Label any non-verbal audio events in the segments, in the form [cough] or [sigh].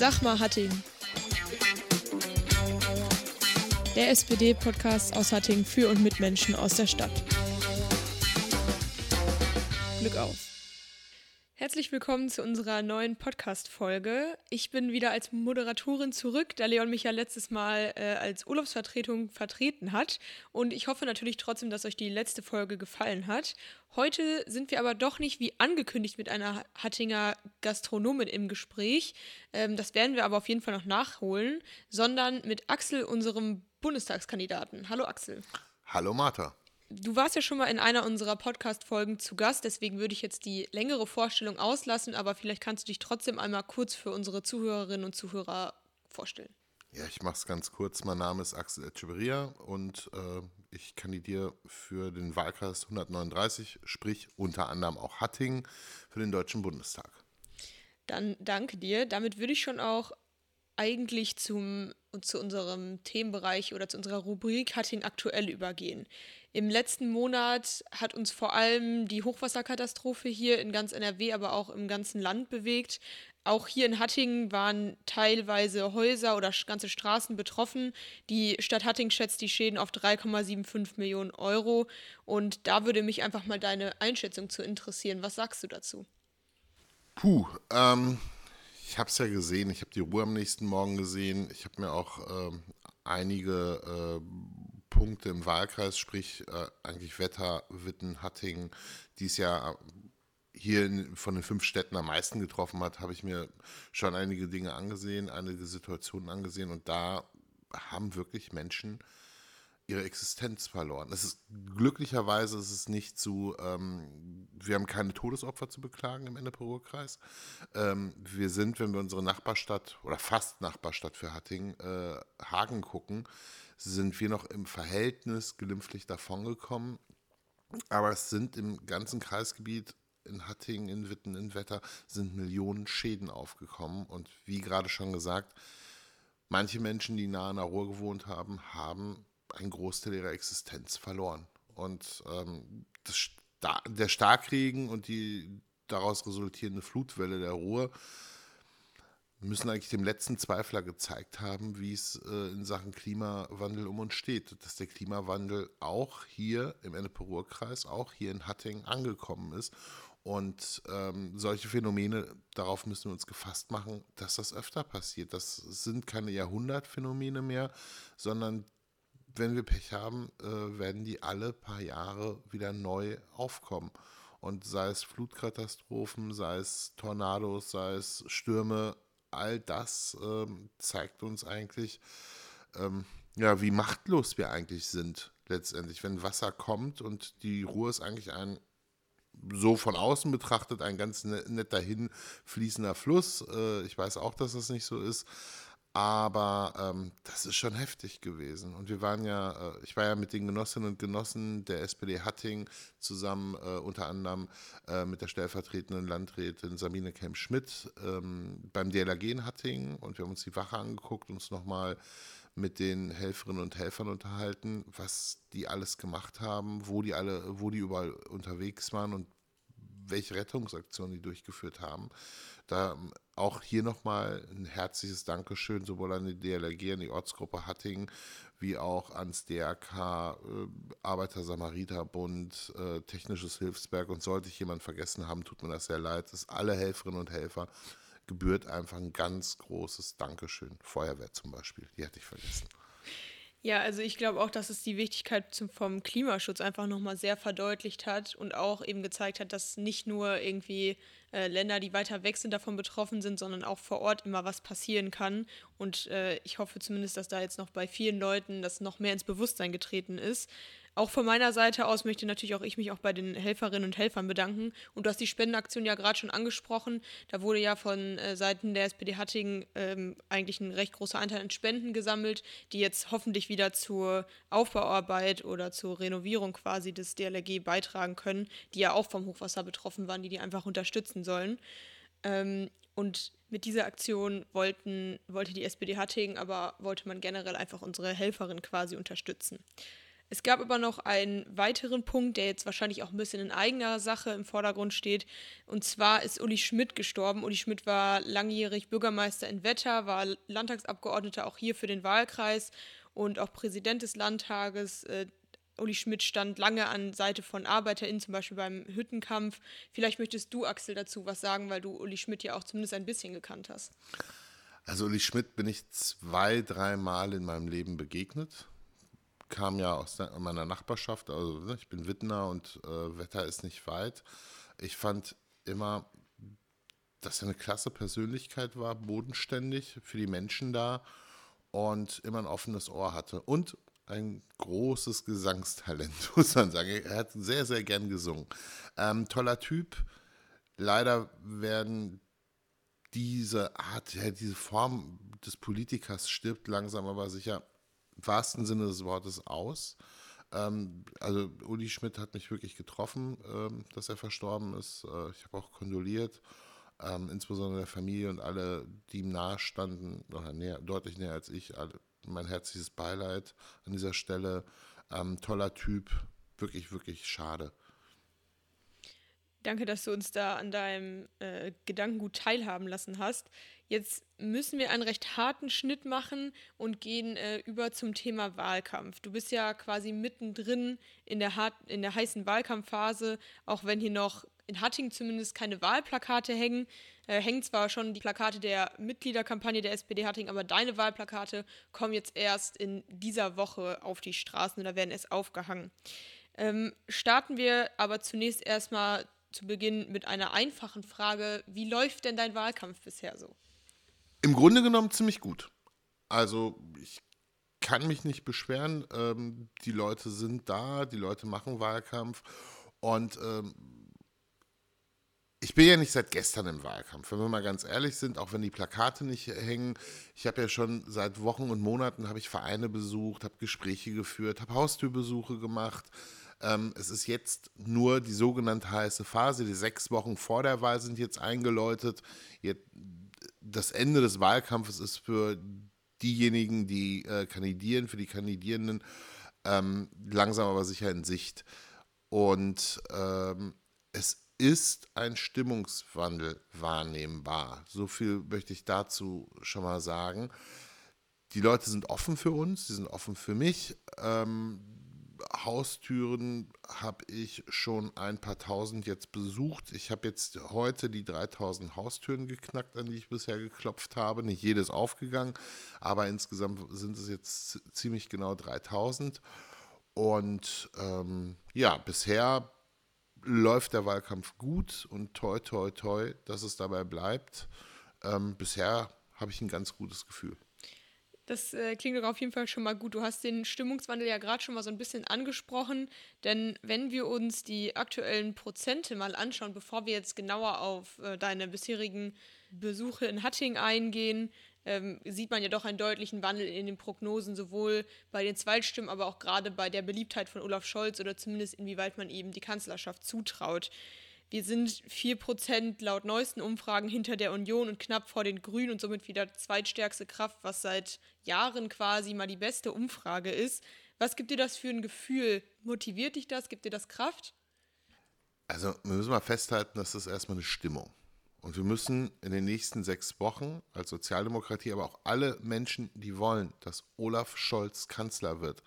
Sag mal Hattingen. Der SPD-Podcast aus Hattingen für und mit Menschen aus der Stadt. Glück auf. Herzlich willkommen zu unserer neuen Podcast-Folge. Ich bin wieder als Moderatorin zurück, da Leon mich ja letztes Mal äh, als Urlaubsvertretung vertreten hat. Und ich hoffe natürlich trotzdem, dass euch die letzte Folge gefallen hat. Heute sind wir aber doch nicht wie angekündigt mit einer Hattinger Gastronomin im Gespräch. Ähm, das werden wir aber auf jeden Fall noch nachholen, sondern mit Axel, unserem Bundestagskandidaten. Hallo Axel. Hallo Martha. Du warst ja schon mal in einer unserer Podcast-Folgen zu Gast, deswegen würde ich jetzt die längere Vorstellung auslassen, aber vielleicht kannst du dich trotzdem einmal kurz für unsere Zuhörerinnen und Zuhörer vorstellen. Ja, ich mache es ganz kurz. Mein Name ist Axel Echeverria und äh, ich kandidiere für den Wahlkreis 139, sprich unter anderem auch Hattingen für den Deutschen Bundestag. Dann danke dir. Damit würde ich schon auch eigentlich zum, zu unserem Themenbereich oder zu unserer Rubrik Hattingen aktuell übergehen. Im letzten Monat hat uns vor allem die Hochwasserkatastrophe hier in ganz NRW, aber auch im ganzen Land bewegt. Auch hier in Hattingen waren teilweise Häuser oder ganze Straßen betroffen. Die Stadt Hattingen schätzt die Schäden auf 3,75 Millionen Euro. Und da würde mich einfach mal deine Einschätzung zu interessieren. Was sagst du dazu? Puh, ähm, ich habe es ja gesehen. Ich habe die Ruhe am nächsten Morgen gesehen. Ich habe mir auch ähm, einige äh, Punkte im Wahlkreis, sprich äh, eigentlich Wetter, Witten, Hattingen, die es ja hier in, von den fünf Städten am meisten getroffen hat, habe ich mir schon einige Dinge angesehen, einige Situationen angesehen und da haben wirklich Menschen ihre Existenz verloren. Es ist glücklicherweise ist es nicht zu, ähm, wir haben keine Todesopfer zu beklagen im Ennepe-Ruhr-Kreis. Ähm, wir sind, wenn wir unsere Nachbarstadt oder fast Nachbarstadt für Hattingen, äh, Hagen gucken, sind wir noch im Verhältnis glimpflich davongekommen. Aber es sind im ganzen Kreisgebiet in Hattingen, in Witten, in Wetter sind Millionen Schäden aufgekommen. Und wie gerade schon gesagt, manche Menschen, die nahe an der Ruhr gewohnt haben, haben einen Großteil ihrer Existenz verloren. Und ähm, das, der Starkregen und die daraus resultierende Flutwelle der Ruhr müssen eigentlich dem letzten Zweifler gezeigt haben, wie es äh, in Sachen Klimawandel um uns steht. Dass der Klimawandel auch hier im Ennepe-Ruhr-Kreis, auch hier in Hattingen angekommen ist. Und ähm, solche Phänomene, darauf müssen wir uns gefasst machen, dass das öfter passiert. Das sind keine Jahrhundertphänomene mehr, sondern wenn wir Pech haben, äh, werden die alle paar Jahre wieder neu aufkommen. Und sei es Flutkatastrophen, sei es Tornados, sei es Stürme, all das ähm, zeigt uns eigentlich, ähm, ja, wie machtlos wir eigentlich sind letztendlich, wenn Wasser kommt und die Ruhr ist eigentlich ein so von außen betrachtet ein ganz ne-, netter hinfließender Fluss. Äh, ich weiß auch, dass das nicht so ist, aber ähm, das ist schon heftig gewesen. Und wir waren ja, äh, ich war ja mit den Genossinnen und Genossen der SPD Hatting zusammen, äh, unter anderem äh, mit der stellvertretenden Landrätin Sabine Kemp-Schmidt ähm, beim DLRG in Hatting. Und wir haben uns die Wache angeguckt, uns nochmal mit den Helferinnen und Helfern unterhalten, was die alles gemacht haben, wo die alle, wo die überall unterwegs waren und welche Rettungsaktionen die durchgeführt haben. Da ähm, auch hier nochmal ein herzliches Dankeschön sowohl an die DLRG, an die Ortsgruppe Hattingen, wie auch ans DRK, äh, Arbeiter-Samariter-Bund, äh, Technisches Hilfswerk. Und sollte ich jemanden vergessen haben, tut mir das sehr leid. dass alle Helferinnen und Helfer gebührt einfach ein ganz großes Dankeschön. Feuerwehr zum Beispiel, die hatte ich vergessen. Ja, also ich glaube auch, dass es die Wichtigkeit zum, vom Klimaschutz einfach nochmal sehr verdeutlicht hat und auch eben gezeigt hat, dass nicht nur irgendwie äh, Länder, die weiter weg sind, davon betroffen sind, sondern auch vor Ort immer was passieren kann. Und äh, ich hoffe zumindest, dass da jetzt noch bei vielen Leuten das noch mehr ins Bewusstsein getreten ist. Auch von meiner Seite aus möchte natürlich auch ich mich auch bei den Helferinnen und Helfern bedanken. Und du hast die Spendenaktion ja gerade schon angesprochen. Da wurde ja von äh, Seiten der SPD Hattingen ähm, eigentlich ein recht großer Anteil an Spenden gesammelt, die jetzt hoffentlich wieder zur Aufbauarbeit oder zur Renovierung quasi des DLRG beitragen können, die ja auch vom Hochwasser betroffen waren, die die einfach unterstützen sollen. Ähm, und mit dieser Aktion wollten, wollte die SPD Hattingen, aber wollte man generell einfach unsere Helferin quasi unterstützen. Es gab aber noch einen weiteren Punkt, der jetzt wahrscheinlich auch ein bisschen in eigener Sache im Vordergrund steht. Und zwar ist Uli Schmidt gestorben. Uli Schmidt war langjährig Bürgermeister in Wetter, war Landtagsabgeordneter auch hier für den Wahlkreis und auch Präsident des Landtages. Äh, Uli Schmidt stand lange an Seite von ArbeiterInnen, zum Beispiel beim Hüttenkampf. Vielleicht möchtest du, Axel, dazu was sagen, weil du Uli Schmidt ja auch zumindest ein bisschen gekannt hast. Also Uli Schmidt bin ich zwei, dreimal in meinem Leben begegnet kam ja aus meiner Nachbarschaft, also ne, ich bin Wittner und äh, Wetter ist nicht weit. Ich fand immer, dass er eine klasse Persönlichkeit war, bodenständig für die Menschen da und immer ein offenes Ohr hatte. Und ein großes Gesangstalent, [laughs] muss man sagen. Er hat sehr, sehr gern gesungen. Ähm, toller Typ. Leider werden diese Art, ja, diese Form des Politikers stirbt langsam aber sicher wahrsten Sinne des Wortes aus. Ähm, also Uli Schmidt hat mich wirklich getroffen, ähm, dass er verstorben ist. Äh, ich habe auch kondoliert, ähm, insbesondere der Familie und alle, die ihm nahe standen, oder näher, deutlich näher als ich. Alle, mein herzliches Beileid an dieser Stelle. Ähm, toller Typ, wirklich, wirklich schade. Danke, dass du uns da an deinem äh, Gedankengut teilhaben lassen hast. Jetzt müssen wir einen recht harten Schnitt machen und gehen äh, über zum Thema Wahlkampf. Du bist ja quasi mittendrin in der, hart, in der heißen Wahlkampfphase, auch wenn hier noch in Hatting zumindest keine Wahlplakate hängen. Äh, hängen zwar schon die Plakate der Mitgliederkampagne der SPD Hatting, aber deine Wahlplakate kommen jetzt erst in dieser Woche auf die Straßen oder werden erst aufgehangen. Ähm, starten wir aber zunächst erstmal zu Beginn mit einer einfachen Frage. Wie läuft denn dein Wahlkampf bisher so? Im Grunde genommen ziemlich gut. Also ich kann mich nicht beschweren. Ähm, die Leute sind da, die Leute machen Wahlkampf und ähm, ich bin ja nicht seit gestern im Wahlkampf, wenn wir mal ganz ehrlich sind, auch wenn die Plakate nicht hängen. Ich habe ja schon seit Wochen und Monaten ich Vereine besucht, habe Gespräche geführt, habe Haustürbesuche gemacht, ähm, es ist jetzt nur die sogenannte heiße Phase. Die sechs Wochen vor der Wahl sind jetzt eingeläutet. Jetzt, das Ende des Wahlkampfes ist für diejenigen, die äh, kandidieren, für die Kandidierenden ähm, langsam aber sicher in Sicht. Und ähm, es ist ein Stimmungswandel wahrnehmbar. So viel möchte ich dazu schon mal sagen. Die Leute sind offen für uns, sie sind offen für mich. Ähm, Haustüren habe ich schon ein paar tausend jetzt besucht. Ich habe jetzt heute die 3000 Haustüren geknackt, an die ich bisher geklopft habe. Nicht jedes aufgegangen, aber insgesamt sind es jetzt ziemlich genau 3000. Und ähm, ja, bisher läuft der Wahlkampf gut und toi, toi, toi, dass es dabei bleibt. Ähm, bisher habe ich ein ganz gutes Gefühl. Das äh, klingt doch auf jeden Fall schon mal gut. Du hast den Stimmungswandel ja gerade schon mal so ein bisschen angesprochen. Denn wenn wir uns die aktuellen Prozente mal anschauen, bevor wir jetzt genauer auf äh, deine bisherigen Besuche in Hatting eingehen, ähm, sieht man ja doch einen deutlichen Wandel in den Prognosen, sowohl bei den Zweitstimmen, aber auch gerade bei der Beliebtheit von Olaf Scholz oder zumindest inwieweit man ihm die Kanzlerschaft zutraut. Wir sind 4% laut neuesten Umfragen hinter der Union und knapp vor den Grünen und somit wieder zweitstärkste Kraft, was seit Jahren quasi mal die beste Umfrage ist. Was gibt dir das für ein Gefühl? Motiviert dich das? Gibt dir das Kraft? Also, wir müssen mal festhalten, das ist erstmal eine Stimmung. Und wir müssen in den nächsten sechs Wochen als Sozialdemokratie, aber auch alle Menschen, die wollen, dass Olaf Scholz Kanzler wird,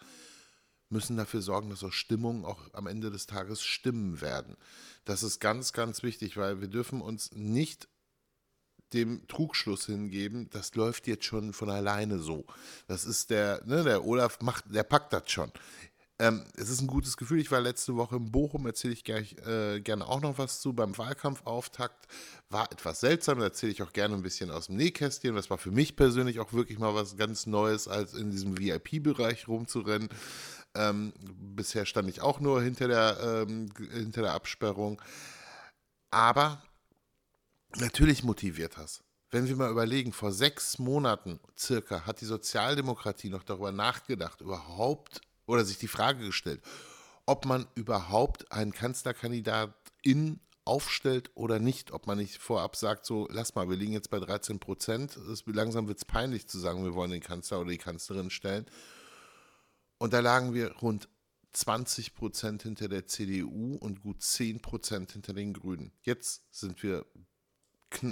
müssen dafür sorgen, dass auch Stimmungen auch am Ende des Tages stimmen werden. Das ist ganz, ganz wichtig, weil wir dürfen uns nicht dem Trugschluss hingeben, das läuft jetzt schon von alleine so. Das ist der, ne, der Olaf macht, der packt das schon. Ähm, es ist ein gutes Gefühl. Ich war letzte Woche in Bochum, erzähle ich gleich, äh, gerne auch noch was zu. Beim Wahlkampfauftakt war etwas seltsam, da erzähle ich auch gerne ein bisschen aus dem Nähkästchen. Das war für mich persönlich auch wirklich mal was ganz Neues, als in diesem VIP-Bereich rumzurennen. Ähm, bisher stand ich auch nur hinter der, ähm, hinter der Absperrung. Aber natürlich motiviert das. Wenn wir mal überlegen, vor sechs Monaten circa hat die Sozialdemokratie noch darüber nachgedacht, überhaupt oder sich die Frage gestellt, ob man überhaupt einen Kanzlerkandidat in aufstellt oder nicht, ob man nicht vorab sagt, so, lass mal, wir liegen jetzt bei 13 Prozent, langsam wird es peinlich zu sagen, wir wollen den Kanzler oder die Kanzlerin stellen. Und da lagen wir rund 20 Prozent hinter der CDU und gut 10 Prozent hinter den Grünen. Jetzt sind wir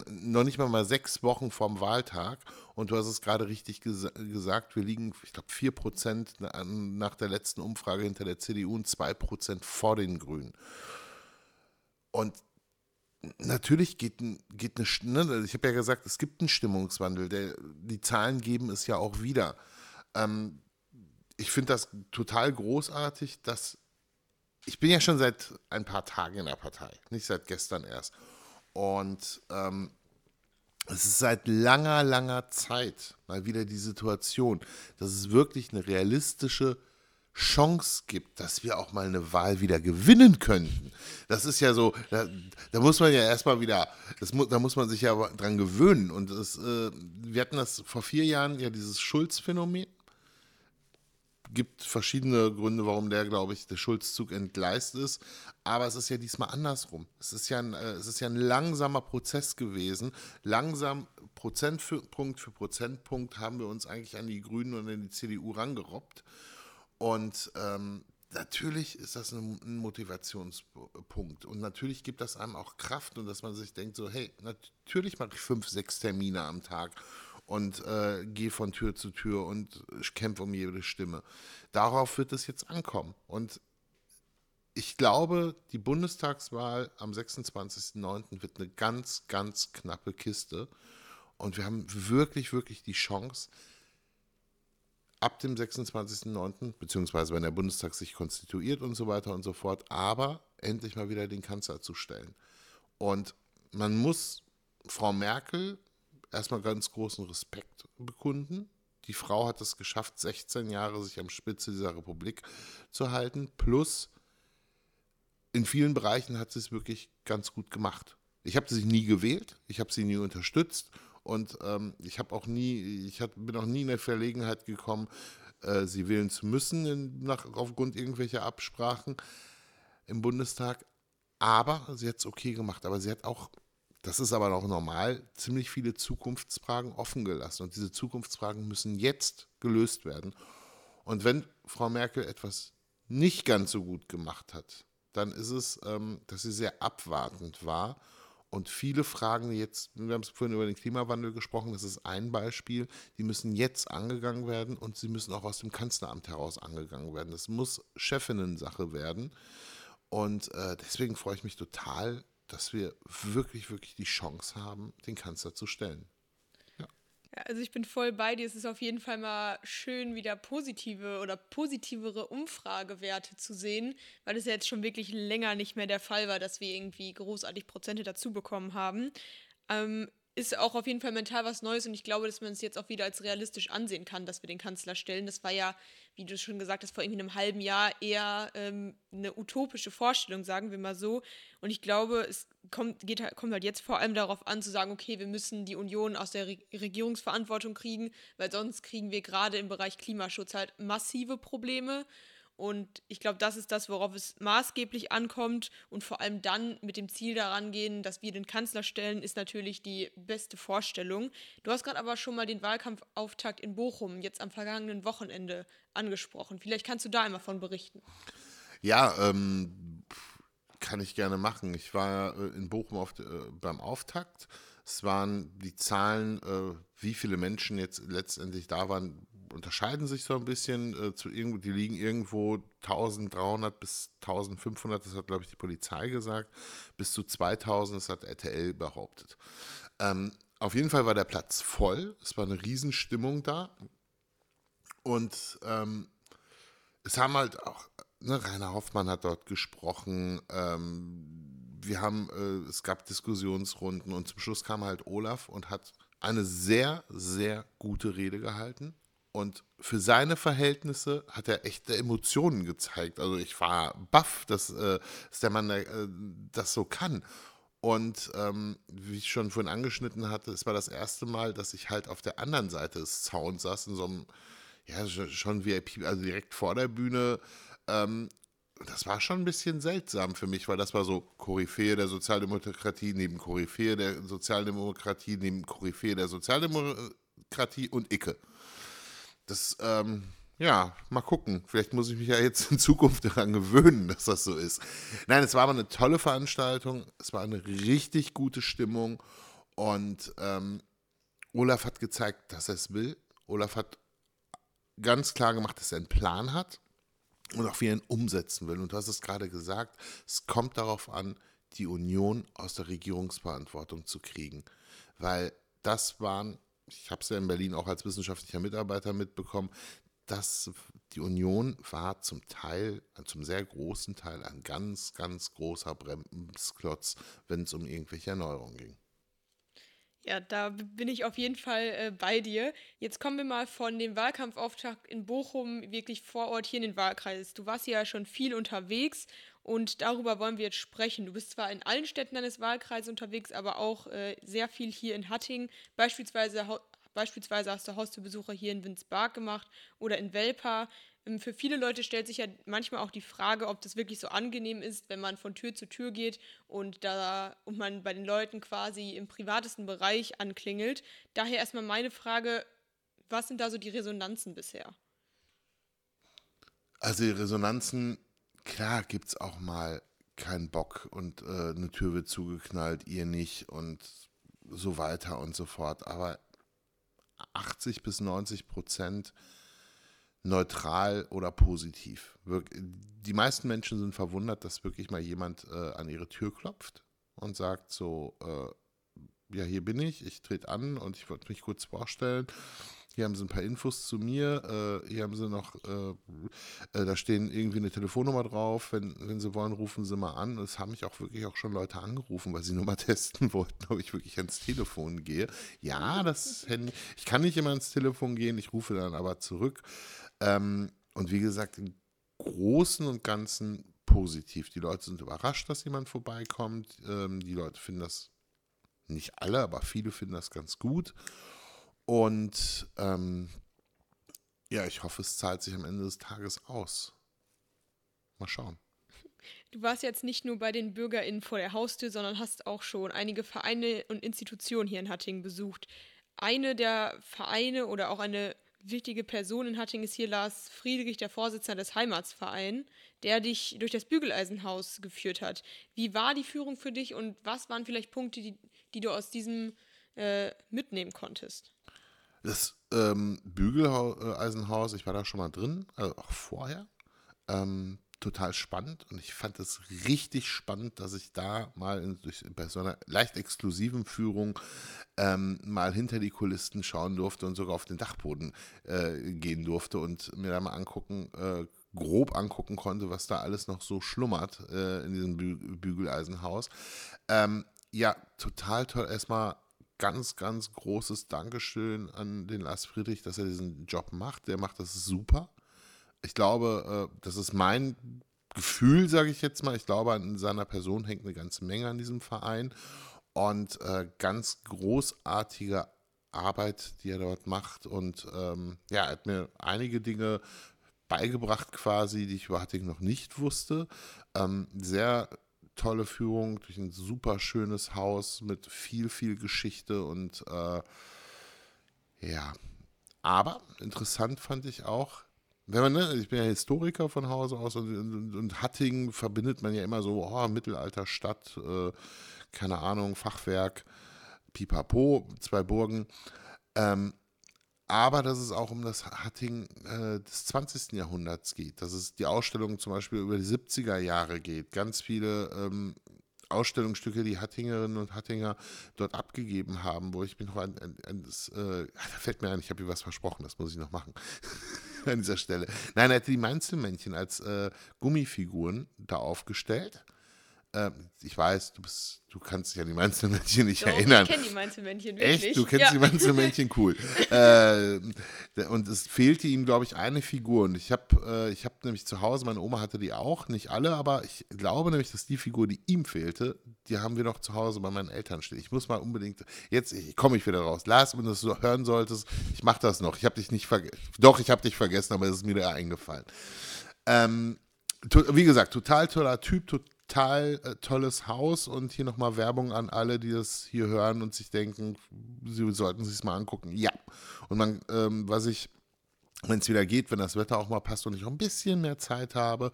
noch nicht mal mal sechs Wochen vorm Wahltag und du hast es gerade richtig ges gesagt, wir liegen, ich glaube, 4 Prozent nach der letzten Umfrage hinter der CDU und 2 Prozent vor den Grünen. Und natürlich geht, geht eine, ne, ich habe ja gesagt, es gibt einen Stimmungswandel, der, die Zahlen geben es ja auch wieder. Ähm, ich finde das total großartig, dass ich bin ja schon seit ein paar Tagen in der Partei, nicht seit gestern erst. Und ähm, es ist seit langer, langer Zeit mal wieder die Situation, dass es wirklich eine realistische Chance gibt, dass wir auch mal eine Wahl wieder gewinnen könnten. Das ist ja so, da, da muss man ja erstmal wieder, das, da muss man sich ja dran gewöhnen. Und das, äh, wir hatten das vor vier Jahren ja dieses Schulz-Phänomen gibt verschiedene Gründe, warum der, glaube ich, der Schulzzug entgleist ist. Aber es ist ja diesmal andersrum. Es ist ja ein, äh, es ist ja ein langsamer Prozess gewesen. Langsam, Prozentpunkt für Prozentpunkt, haben wir uns eigentlich an die Grünen und an die CDU rangerobbt. Und ähm, natürlich ist das ein, ein, Motivationspunkt. Und natürlich gibt das einem auch Kraft und dass man sich denkt, so, hey, natürlich mache ich fünf, sechs Termine am Tag und äh, gehe von Tür zu Tür und kämpfe um jede Stimme. Darauf wird es jetzt ankommen. Und ich glaube, die Bundestagswahl am 26.09. wird eine ganz, ganz knappe Kiste. Und wir haben wirklich, wirklich die Chance, ab dem 26.09., beziehungsweise wenn der Bundestag sich konstituiert und so weiter und so fort, aber endlich mal wieder den Kanzler zu stellen. Und man muss Frau Merkel erstmal ganz großen Respekt bekunden. Die Frau hat es geschafft, 16 Jahre sich am Spitze dieser Republik zu halten. Plus, in vielen Bereichen hat sie es wirklich ganz gut gemacht. Ich habe sie nie gewählt, ich habe sie nie unterstützt und ähm, ich habe auch nie, ich hab, bin auch nie in der Verlegenheit gekommen, äh, sie wählen zu müssen in, nach, aufgrund irgendwelcher Absprachen im Bundestag. Aber sie hat es okay gemacht. Aber sie hat auch das ist aber noch normal, ziemlich viele Zukunftsfragen offen gelassen. Und diese Zukunftsfragen müssen jetzt gelöst werden. Und wenn Frau Merkel etwas nicht ganz so gut gemacht hat, dann ist es, ähm, dass sie sehr abwartend war. Und viele Fragen jetzt, wir haben es vorhin über den Klimawandel gesprochen, das ist ein Beispiel, die müssen jetzt angegangen werden und sie müssen auch aus dem Kanzleramt heraus angegangen werden. Das muss Chefinnen-Sache werden. Und äh, deswegen freue ich mich total, dass wir wirklich, wirklich die Chance haben, den Kanzler zu stellen. Also ich bin voll bei dir. Es ist auf jeden Fall mal schön, wieder positive oder positivere Umfragewerte zu sehen, weil es ja jetzt schon wirklich länger nicht mehr der Fall war, dass wir irgendwie großartig Prozente dazu bekommen haben. Ähm, ist auch auf jeden Fall mental was Neues und ich glaube, dass man es jetzt auch wieder als realistisch ansehen kann, dass wir den Kanzler stellen. Das war ja, wie du schon gesagt hast, vor irgendwie einem halben Jahr eher ähm, eine utopische Vorstellung, sagen wir mal so. Und ich glaube, es kommt, geht, kommt halt jetzt vor allem darauf an, zu sagen, okay, wir müssen die Union aus der Re Regierungsverantwortung kriegen, weil sonst kriegen wir gerade im Bereich Klimaschutz halt massive Probleme. Und ich glaube, das ist das, worauf es maßgeblich ankommt. Und vor allem dann mit dem Ziel daran gehen, dass wir den Kanzler stellen, ist natürlich die beste Vorstellung. Du hast gerade aber schon mal den Wahlkampfauftakt in Bochum jetzt am vergangenen Wochenende angesprochen. Vielleicht kannst du da einmal von berichten. Ja, ähm, kann ich gerne machen. Ich war äh, in Bochum auf, äh, beim Auftakt. Es waren die Zahlen, äh, wie viele Menschen jetzt letztendlich da waren, unterscheiden sich so ein bisschen. Äh, zu irgendwo, die liegen irgendwo 1300 bis 1500, das hat, glaube ich, die Polizei gesagt, bis zu 2000, das hat RTL behauptet. Ähm, auf jeden Fall war der Platz voll, es war eine Riesenstimmung da. Und ähm, es haben halt auch, ne, Rainer Hoffmann hat dort gesprochen, ähm, wir haben, äh, es gab Diskussionsrunden und zum Schluss kam halt Olaf und hat eine sehr, sehr gute Rede gehalten. Und für seine Verhältnisse hat er echte Emotionen gezeigt. Also ich war baff, dass, äh, dass der Mann äh, das so kann. Und ähm, wie ich schon vorhin angeschnitten hatte, es war das erste Mal, dass ich halt auf der anderen Seite des Zauns saß, in so einem, ja, schon VIP, also direkt vor der Bühne. Ähm, das war schon ein bisschen seltsam für mich, weil das war so Koryphäe der Sozialdemokratie neben Koryphäe der Sozialdemokratie neben Koryphäe der Sozialdemokratie und Icke. Das, ähm, ja, mal gucken. Vielleicht muss ich mich ja jetzt in Zukunft [laughs] daran gewöhnen, dass das so ist. Nein, es war aber eine tolle Veranstaltung. Es war eine richtig gute Stimmung. Und ähm, Olaf hat gezeigt, dass er es will. Olaf hat ganz klar gemacht, dass er einen Plan hat und auch wie er ihn umsetzen will. Und du hast es gerade gesagt, es kommt darauf an, die Union aus der Regierungsverantwortung zu kriegen. Weil das waren, ich habe es ja in Berlin auch als wissenschaftlicher Mitarbeiter mitbekommen, dass die Union war zum Teil, zum sehr großen Teil ein ganz, ganz großer Bremsklotz, wenn es um irgendwelche Erneuerungen ging. Ja, da bin ich auf jeden Fall äh, bei dir. Jetzt kommen wir mal von dem Wahlkampfauftakt in Bochum wirklich vor Ort hier in den Wahlkreis. Du warst ja schon viel unterwegs und darüber wollen wir jetzt sprechen. Du bist zwar in allen Städten deines Wahlkreises unterwegs, aber auch äh, sehr viel hier in Hattingen. Beispielsweise, beispielsweise hast du Haustürbesuche hier in Winsbark gemacht oder in Welpa. Ähm, für viele Leute stellt sich ja manchmal auch die Frage, ob das wirklich so angenehm ist, wenn man von Tür zu Tür geht und da und man bei den Leuten quasi im privatesten Bereich anklingelt. Daher erstmal meine Frage, was sind da so die Resonanzen bisher? Also die Resonanzen, klar gibt es auch mal keinen Bock und äh, eine Tür wird zugeknallt, ihr nicht und so weiter und so fort. Aber 80 bis 90 Prozent neutral oder positiv. Die meisten Menschen sind verwundert, dass wirklich mal jemand äh, an ihre Tür klopft und sagt so, äh, ja, hier bin ich, ich trete an und ich wollte mich kurz vorstellen. Hier haben sie ein paar Infos zu mir. Äh, hier haben sie noch, äh, äh, da stehen irgendwie eine Telefonnummer drauf. Wenn, wenn sie wollen, rufen sie mal an. Es haben mich auch wirklich auch schon Leute angerufen, weil sie nur mal [laughs] testen wollten, ob ich wirklich ans Telefon gehe. Ja, das Handy. Ich kann nicht immer ans Telefon gehen, ich rufe dann aber zurück. Ähm, und wie gesagt, im Großen und Ganzen positiv. Die Leute sind überrascht, dass jemand vorbeikommt. Ähm, die Leute finden das, nicht alle, aber viele finden das ganz gut. Und ähm, ja, ich hoffe, es zahlt sich am Ende des Tages aus. Mal schauen. Du warst jetzt nicht nur bei den BürgerInnen vor der Haustür, sondern hast auch schon einige Vereine und Institutionen hier in Hattingen besucht. Eine der Vereine oder auch eine wichtige Person in Hattingen ist hier Lars Friedrich, der Vorsitzender des Heimatsvereins, der dich durch das Bügeleisenhaus geführt hat. Wie war die Führung für dich und was waren vielleicht Punkte, die, die du aus diesem äh, mitnehmen konntest? Das ähm, Bügeleisenhaus, ich war da schon mal drin, also auch vorher. Ähm, total spannend und ich fand es richtig spannend, dass ich da mal in, durch, bei so einer leicht exklusiven Führung ähm, mal hinter die Kulissen schauen durfte und sogar auf den Dachboden äh, gehen durfte und mir da mal angucken, äh, grob angucken konnte, was da alles noch so schlummert äh, in diesem Bü Bügeleisenhaus. Ähm, ja, total toll. Erstmal ganz, ganz großes Dankeschön an den Lars Friedrich, dass er diesen Job macht. Der macht das super ich glaube, äh, das ist mein Gefühl, sage ich jetzt mal. Ich glaube, an seiner Person hängt eine ganze Menge an diesem Verein und äh, ganz großartige Arbeit, die er dort macht. Und ähm, ja, er hat mir einige Dinge beigebracht quasi, die ich über Hatting noch nicht wusste. Ähm, sehr tolle Führung durch ein super schönes Haus mit viel, viel Geschichte und äh, ja. Aber interessant fand ich auch, wenn man, ne, ich bin ja Historiker von Hause aus und, und, und Hattingen verbindet man ja immer so, oh, Mittelalterstadt, äh, keine Ahnung, Fachwerk, Pipapo, zwei Burgen. Ähm, aber dass es auch um das Hattingen äh, des 20. Jahrhunderts geht, dass es die Ausstellung zum Beispiel über die 70er Jahre geht, ganz viele ähm, Ausstellungsstücke, die Hattingerinnen und Hattinger dort abgegeben haben, wo ich mich noch an, an, an das, äh, [laughs] da fällt mir ein, ich habe dir was versprochen, das muss ich noch machen. [laughs] an dieser Stelle. Nein, er hatte die Mainzelmännchen als äh, Gummifiguren da aufgestellt. Ähm, ich weiß, du, bist, du kannst dich an die Mainzelmännchen nicht Doch, erinnern. Ich kenne die Mainzelmännchen wirklich. Echt? Du kennst ja. die Mainzelmännchen, cool. [laughs] äh, und es fehlte ihm, glaube ich, eine Figur. Und ich habe äh, hab nämlich zu Hause, meine Oma hatte die auch, nicht alle, aber ich glaube nämlich, dass die Figur, die ihm fehlte, die haben wir noch zu Hause bei meinen Eltern stehen. Ich muss mal unbedingt, jetzt komme ich wieder raus. Lars, wenn du das so hören solltest, ich mache das noch. Ich habe dich nicht vergessen. Doch, ich habe dich vergessen, aber es ist mir da eingefallen. Ähm, wie gesagt, total toller Typ, total total äh, tolles Haus und hier nochmal Werbung an alle, die das hier hören und sich denken, sie sollten sich mal angucken. Ja. Und man, ähm, was ich wenn es wieder geht, wenn das Wetter auch mal passt und ich auch ein bisschen mehr Zeit habe,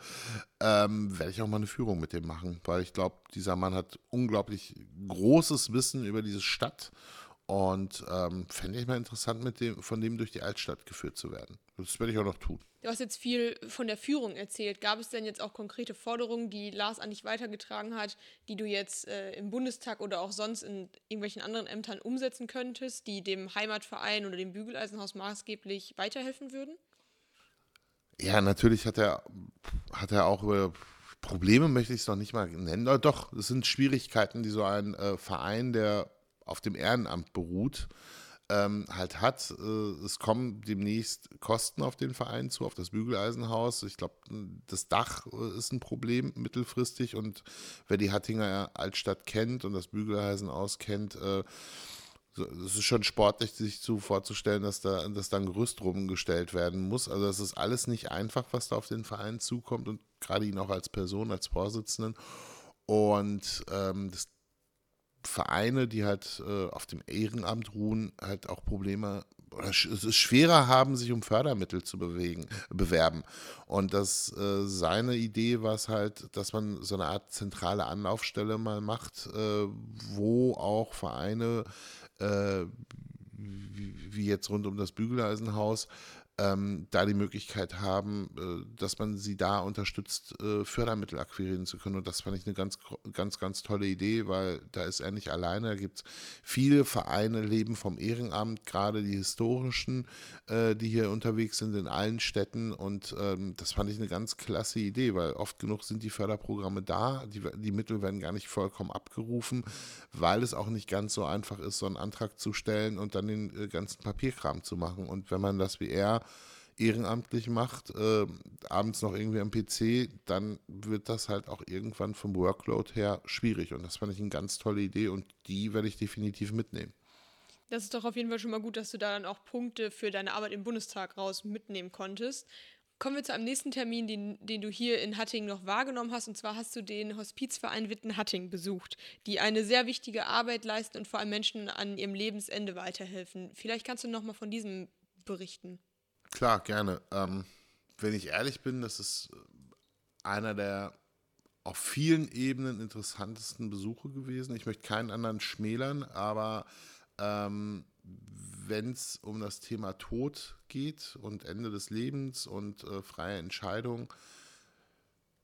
ähm, werde ich auch mal eine Führung mit dem machen, weil ich glaube, dieser Mann hat unglaublich großes Wissen über diese Stadt und ähm, fände ich mal interessant, mit dem, von dem durch die Altstadt geführt zu werden. Das werde ich auch noch tun. Du hast jetzt viel von der Führung erzählt. Gab es denn jetzt auch konkrete Forderungen, die Lars an dich weitergetragen hat, die du jetzt äh, im Bundestag oder auch sonst in irgendwelchen anderen Ämtern umsetzen könntest, die dem Heimatverein oder dem Bügeleisenhaus maßgeblich weiterhelfen würden? Ja, natürlich hat er, hat er auch über Probleme, möchte ich es noch nicht mal nennen. Doch, es sind Schwierigkeiten, die so ein äh, Verein, der auf dem Ehrenamt beruht, ähm, halt hat. Äh, es kommen demnächst Kosten auf den Verein zu, auf das Bügeleisenhaus. Ich glaube, das Dach äh, ist ein Problem mittelfristig und wer die Hattinger Altstadt kennt und das Bügeleisenhaus kennt, äh, es ist schon sportlich, sich zu vorzustellen, dass da, dass da ein Gerüst rumgestellt werden muss. Also das ist alles nicht einfach, was da auf den Verein zukommt und gerade ihn auch als Person, als Vorsitzenden. Und ähm, das Vereine, die halt äh, auf dem Ehrenamt ruhen, halt auch Probleme oder es ist schwerer haben, sich um Fördermittel zu bewegen, bewerben. Und das äh, seine Idee war es halt, dass man so eine Art zentrale Anlaufstelle mal macht, äh, wo auch Vereine äh, wie, wie, jetzt rund um das Bügeleisenhaus ähm, da die Möglichkeit haben, äh, dass man sie da unterstützt, äh, Fördermittel akquirieren zu können. Und das fand ich eine ganz, ganz, ganz tolle Idee, weil da ist er nicht alleine. Da gibt es viele Vereine, leben vom Ehrenamt, gerade die historischen, äh, die hier unterwegs sind in allen Städten. Und ähm, das fand ich eine ganz klasse Idee, weil oft genug sind die Förderprogramme da, die, die Mittel werden gar nicht vollkommen abgerufen, weil es auch nicht ganz so einfach ist, so einen Antrag zu stellen und dann den äh, ganzen Papierkram zu machen. Und wenn man das wie er ehrenamtlich macht, äh, abends noch irgendwie am PC, dann wird das halt auch irgendwann vom Workload her schwierig. Und das fand ich eine ganz tolle Idee und die werde ich definitiv mitnehmen. Das ist doch auf jeden Fall schon mal gut, dass du da dann auch Punkte für deine Arbeit im Bundestag raus mitnehmen konntest. Kommen wir zu einem nächsten Termin, den, den du hier in Hattingen noch wahrgenommen hast. Und zwar hast du den Hospizverein Witten-Hattingen besucht, die eine sehr wichtige Arbeit leisten und vor allem Menschen an ihrem Lebensende weiterhelfen. Vielleicht kannst du noch mal von diesem berichten. Klar, gerne. Ähm, wenn ich ehrlich bin, das ist einer der auf vielen Ebenen interessantesten Besuche gewesen. Ich möchte keinen anderen schmälern, aber ähm, wenn es um das Thema Tod geht und Ende des Lebens und äh, freie Entscheidung,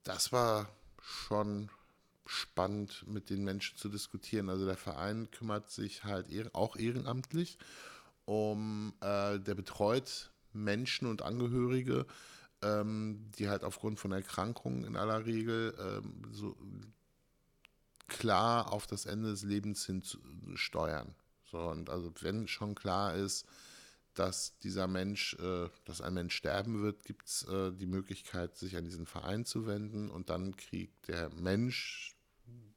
das war schon spannend mit den Menschen zu diskutieren. Also der Verein kümmert sich halt auch ehrenamtlich um, äh, der betreut Menschen und Angehörige, ähm, die halt aufgrund von Erkrankungen in aller Regel ähm, so klar auf das Ende des Lebens hin steuern. So, und also wenn schon klar ist, dass dieser Mensch, äh, dass ein Mensch sterben wird, gibt es äh, die Möglichkeit, sich an diesen Verein zu wenden und dann kriegt der Mensch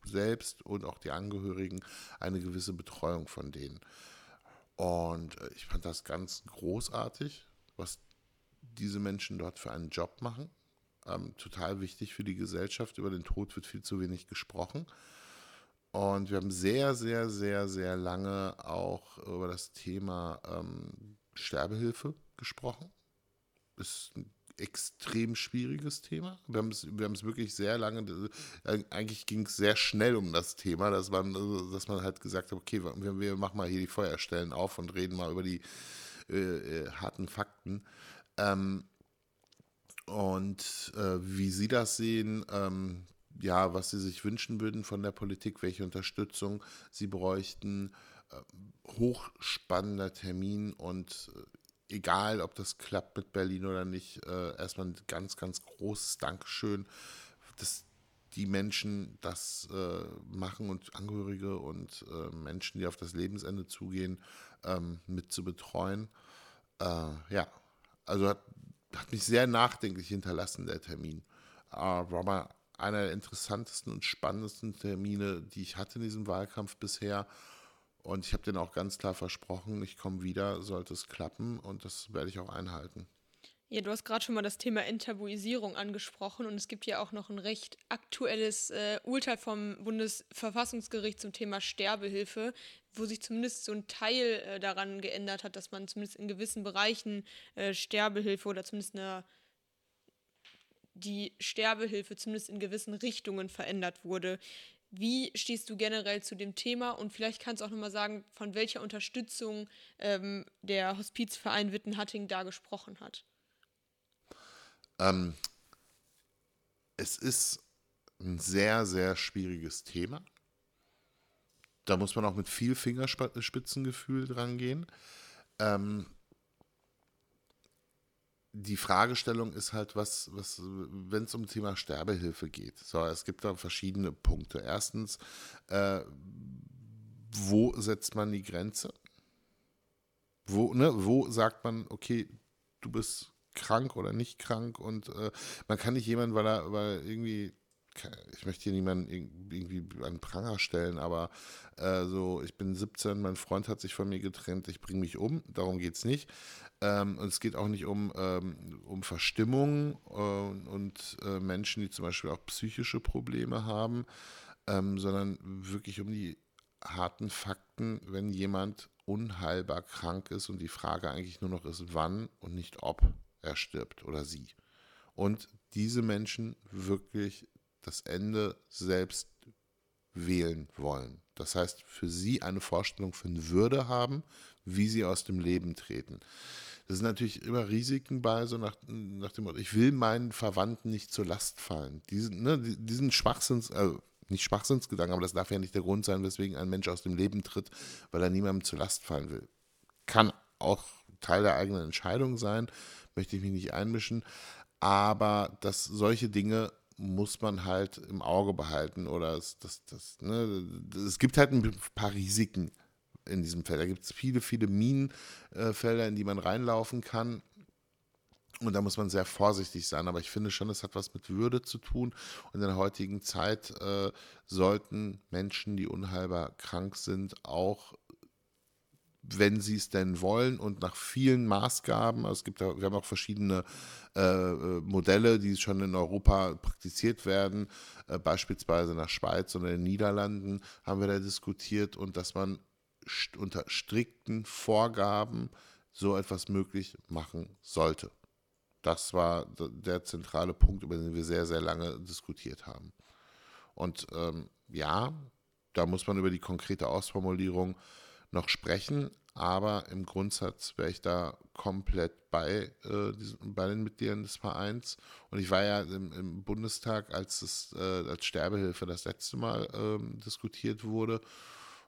selbst und auch die Angehörigen eine gewisse Betreuung von denen. Und äh, ich fand das ganz großartig, was diese Menschen dort für einen Job machen. Ähm, total wichtig für die Gesellschaft. Über den Tod wird viel zu wenig gesprochen. Und wir haben sehr, sehr, sehr, sehr lange auch über das Thema ähm, Sterbehilfe gesprochen. Ist ein extrem schwieriges Thema. Wir haben es, wir haben es wirklich sehr lange, äh, eigentlich ging es sehr schnell um das Thema, dass man, dass man halt gesagt hat, okay, wir, wir machen mal hier die Feuerstellen auf und reden mal über die äh, äh, harten Fakten. Ähm, und äh, wie Sie das sehen, ähm, ja, was Sie sich wünschen würden von der Politik, welche Unterstützung Sie bräuchten, äh, hochspannender Termin und äh, egal, ob das klappt mit Berlin oder nicht, äh, erstmal ein ganz, ganz großes Dankeschön, dass die Menschen das äh, machen und Angehörige und äh, Menschen, die auf das Lebensende zugehen, ähm, mit zu betreuen. Äh, ja, also hat, hat, mich sehr nachdenklich hinterlassen, der Termin. Äh, war mal einer der interessantesten und spannendsten Termine, die ich hatte in diesem Wahlkampf bisher. Und ich habe den auch ganz klar versprochen, ich komme wieder, sollte es klappen und das werde ich auch einhalten. Ja, du hast gerade schon mal das Thema Enttabuisierung angesprochen und es gibt ja auch noch ein recht aktuelles äh, Urteil vom Bundesverfassungsgericht zum Thema Sterbehilfe, wo sich zumindest so ein Teil äh, daran geändert hat, dass man zumindest in gewissen Bereichen äh, Sterbehilfe oder zumindest eine, die Sterbehilfe zumindest in gewissen Richtungen verändert wurde. Wie stehst du generell zu dem Thema? Und vielleicht kannst du auch nochmal sagen, von welcher Unterstützung ähm, der Hospizverein Wittenhatting da gesprochen hat. Ähm, es ist ein sehr, sehr schwieriges Thema. Da muss man auch mit viel Fingerspitzengefühl dran gehen. Ähm, die Fragestellung ist halt, was, was wenn es um Thema Sterbehilfe geht. So, es gibt da verschiedene Punkte. Erstens, äh, wo setzt man die Grenze? Wo, ne, wo sagt man, okay, du bist krank oder nicht krank und äh, man kann nicht jemanden, weil er, weil irgendwie, ich möchte hier niemanden irgendwie an Pranger stellen, aber äh, so, ich bin 17, mein Freund hat sich von mir getrennt, ich bringe mich um, darum geht es nicht. Ähm, und es geht auch nicht um, ähm, um Verstimmung äh, und äh, Menschen, die zum Beispiel auch psychische Probleme haben, ähm, sondern wirklich um die harten Fakten, wenn jemand unheilbar krank ist und die Frage eigentlich nur noch ist, wann und nicht ob er stirbt oder sie. Und diese Menschen wirklich das Ende selbst wählen wollen. Das heißt, für sie eine Vorstellung von Würde haben, wie sie aus dem Leben treten. Das sind natürlich immer Risiken bei, so nach, nach dem Motto, ich will meinen Verwandten nicht zur Last fallen. Diesen, ne, diesen Schwachsinns, also nicht Schwachsinnsgedanken, aber das darf ja nicht der Grund sein, weswegen ein Mensch aus dem Leben tritt, weil er niemandem zur Last fallen will. Kann auch Teil der eigenen Entscheidung sein, möchte ich mich nicht einmischen, aber dass solche Dinge muss man halt im Auge behalten oder es, das, das, ne, es gibt halt ein paar Risiken in diesem Feld. Da gibt es viele, viele Minenfelder, in die man reinlaufen kann. Und da muss man sehr vorsichtig sein. Aber ich finde schon, es hat was mit Würde zu tun. Und in der heutigen Zeit äh, sollten Menschen, die unheilbar krank sind, auch wenn sie es denn wollen und nach vielen Maßgaben. Also es gibt wir haben auch verschiedene äh, äh, Modelle, die schon in Europa praktiziert werden, äh, beispielsweise der Schweiz und in den Niederlanden haben wir da diskutiert und dass man st unter strikten Vorgaben so etwas möglich machen sollte. Das war der zentrale Punkt, über den wir sehr, sehr lange diskutiert haben. Und ähm, ja, da muss man über die konkrete Ausformulierung äh, noch sprechen, aber im Grundsatz wäre ich da komplett bei, äh, diesen, bei den Mitgliedern des Vereins. Und ich war ja im, im Bundestag, als es äh, als Sterbehilfe das letzte Mal ähm, diskutiert wurde.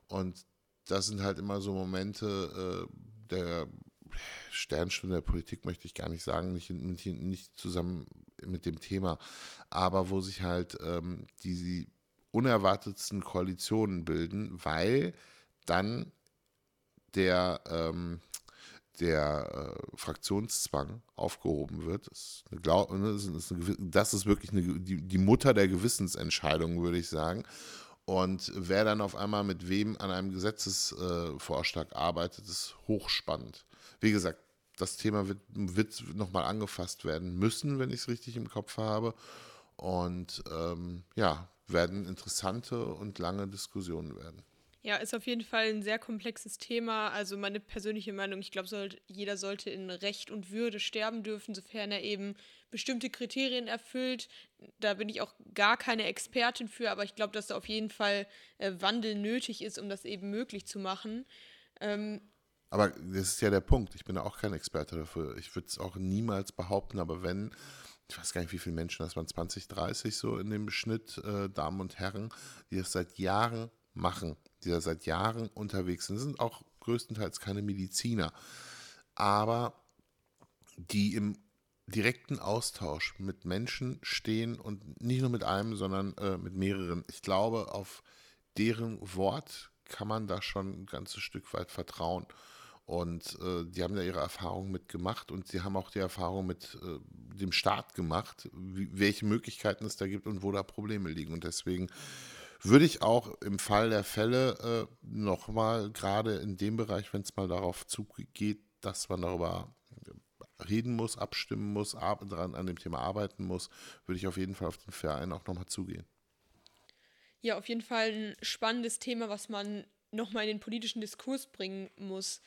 Und das sind halt immer so Momente äh, der Sternstunde der Politik, möchte ich gar nicht sagen, nicht, nicht, nicht zusammen mit dem Thema, aber wo sich halt ähm, die unerwartetsten Koalitionen bilden, weil dann der, ähm, der äh, Fraktionszwang aufgehoben wird. Das ist, Glaub, ne, das ist, eine, das ist wirklich eine, die, die Mutter der Gewissensentscheidung, würde ich sagen. Und wer dann auf einmal mit wem an einem Gesetzesvorschlag äh, arbeitet, ist hochspannend. Wie gesagt, das Thema wird, wird nochmal angefasst werden müssen, wenn ich es richtig im Kopf habe. Und ähm, ja, werden interessante und lange Diskussionen werden. Ja, ist auf jeden Fall ein sehr komplexes Thema. Also meine persönliche Meinung, ich glaube, soll, jeder sollte in Recht und Würde sterben dürfen, sofern er eben bestimmte Kriterien erfüllt. Da bin ich auch gar keine Expertin für, aber ich glaube, dass da auf jeden Fall äh, Wandel nötig ist, um das eben möglich zu machen. Ähm, aber das ist ja der Punkt. Ich bin da auch kein Experte dafür. Ich würde es auch niemals behaupten, aber wenn, ich weiß gar nicht, wie viele Menschen das waren, 20, 30 so in dem Schnitt, äh, Damen und Herren, die das seit Jahren machen, die da seit Jahren unterwegs sind. Sind auch größtenteils keine Mediziner, aber die im direkten Austausch mit Menschen stehen und nicht nur mit einem, sondern äh, mit mehreren. Ich glaube, auf deren Wort kann man da schon ein ganzes Stück weit vertrauen. Und äh, die haben da ihre Erfahrungen mitgemacht und sie haben auch die Erfahrung mit äh, dem Staat gemacht, wie, welche Möglichkeiten es da gibt und wo da Probleme liegen. Und deswegen würde ich auch im Fall der Fälle äh, nochmal, gerade in dem Bereich, wenn es mal darauf zugeht, dass man darüber reden muss, abstimmen muss, dran an dem Thema arbeiten muss, würde ich auf jeden Fall auf den Verein auch nochmal zugehen. Ja, auf jeden Fall ein spannendes Thema, was man nochmal in den politischen Diskurs bringen muss.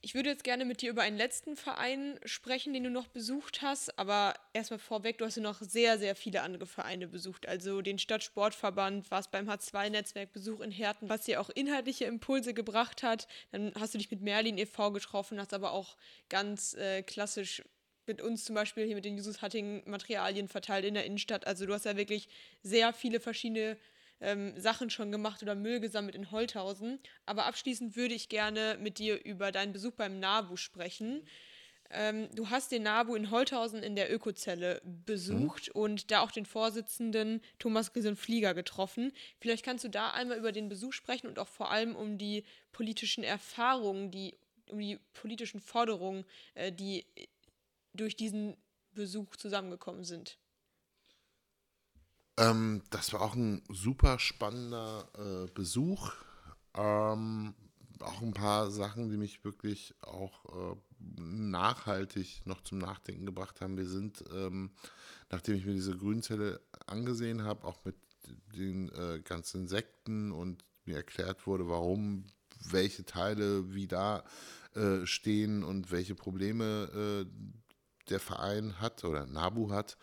Ich würde jetzt gerne mit dir über einen letzten Verein sprechen, den du noch besucht hast, aber erstmal vorweg, du hast ja noch sehr, sehr viele andere Vereine besucht. Also den Stadtsportverband, warst beim H2-Netzwerk Besuch in Herten, was dir auch inhaltliche Impulse gebracht hat. Dann hast du dich mit Merlin e.V. getroffen, hast aber auch ganz äh, klassisch mit uns zum Beispiel hier mit den Jusus Hatting Materialien verteilt in der Innenstadt. Also du hast ja wirklich sehr viele verschiedene ähm, Sachen schon gemacht oder Müll gesammelt in Holthausen. Aber abschließend würde ich gerne mit dir über deinen Besuch beim NABU sprechen. Ähm, du hast den NABU in Holthausen in der Ökozelle besucht mhm. und da auch den Vorsitzenden Thomas Grison-Flieger getroffen. Vielleicht kannst du da einmal über den Besuch sprechen und auch vor allem um die politischen Erfahrungen, die, um die politischen Forderungen, äh, die durch diesen Besuch zusammengekommen sind. Ähm, das war auch ein super spannender äh, Besuch. Ähm, auch ein paar Sachen, die mich wirklich auch äh, nachhaltig noch zum Nachdenken gebracht haben. Wir sind, ähm, nachdem ich mir diese Grünzelle angesehen habe, auch mit den äh, ganzen Insekten und mir erklärt wurde, warum welche Teile wie da äh, stehen und welche Probleme äh, der Verein hat oder Nabu hat,